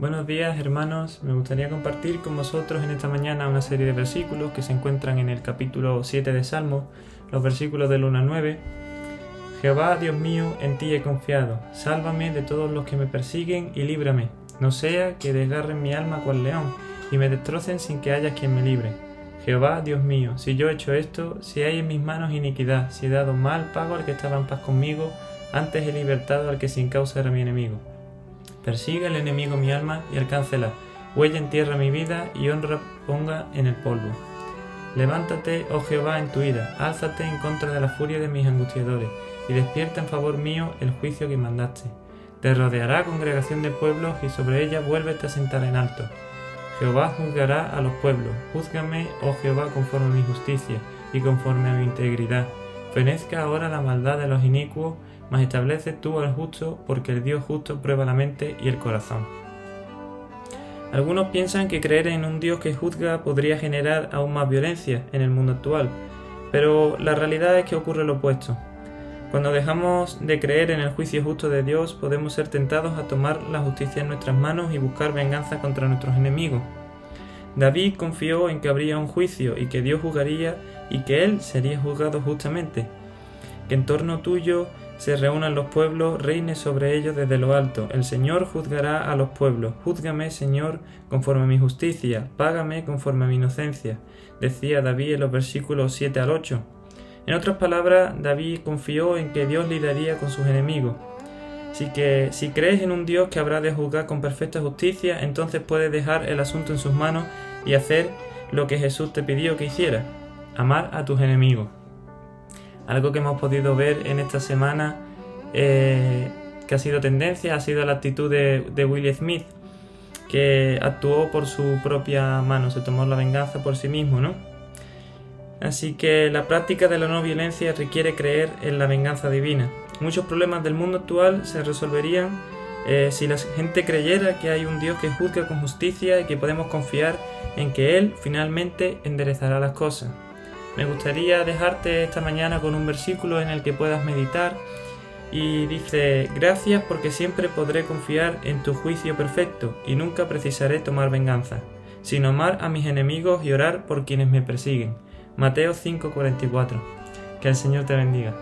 Buenos días hermanos, me gustaría compartir con vosotros en esta mañana una serie de versículos que se encuentran en el capítulo 7 de Salmo, los versículos del 1 al 9. Jehová, Dios mío, en ti he confiado, sálvame de todos los que me persiguen y líbrame, no sea que desgarren mi alma cual león y me destrocen sin que haya quien me libre. Jehová, Dios mío, si yo he hecho esto, si hay en mis manos iniquidad, si he dado mal pago al que estaba en paz conmigo, antes he libertado al que sin causa era mi enemigo. Persiga el enemigo mi alma y alcáncela. Huella en tierra mi vida y honra ponga en el polvo. Levántate, oh Jehová, en tu ira, álzate en contra de la furia de mis angustiadores, y despierta en favor mío el juicio que mandaste. Te rodeará congregación de pueblos, y sobre ella vuélvete a sentar en alto. Jehová juzgará a los pueblos, júzgame, oh Jehová, conforme a mi justicia, y conforme a mi integridad. Fenezca ahora la maldad de los inicuos, mas establece tú al justo, porque el Dios justo prueba la mente y el corazón. Algunos piensan que creer en un Dios que juzga podría generar aún más violencia en el mundo actual, pero la realidad es que ocurre lo opuesto. Cuando dejamos de creer en el juicio justo de Dios, podemos ser tentados a tomar la justicia en nuestras manos y buscar venganza contra nuestros enemigos. David confió en que habría un juicio y que Dios juzgaría y que él sería juzgado justamente. Que en torno tuyo se reúnan los pueblos, reine sobre ellos desde lo alto. El Señor juzgará a los pueblos. Júzgame, Señor, conforme a mi justicia, págame conforme a mi inocencia, decía David en los versículos 7 al 8. En otras palabras, David confió en que Dios lidiaría con sus enemigos. Así que si crees en un Dios que habrá de juzgar con perfecta justicia, entonces puedes dejar el asunto en sus manos y hacer lo que Jesús te pidió que hiciera, amar a tus enemigos. Algo que hemos podido ver en esta semana eh, que ha sido tendencia ha sido la actitud de, de Will Smith, que actuó por su propia mano, se tomó la venganza por sí mismo, ¿no? Así que la práctica de la no violencia requiere creer en la venganza divina. Muchos problemas del mundo actual se resolverían eh, si la gente creyera que hay un Dios que juzga con justicia y que podemos confiar en que Él finalmente enderezará las cosas. Me gustaría dejarte esta mañana con un versículo en el que puedas meditar y dice, gracias porque siempre podré confiar en tu juicio perfecto y nunca precisaré tomar venganza, sino amar a mis enemigos y orar por quienes me persiguen. Mateo 5:44. Que el Señor te bendiga.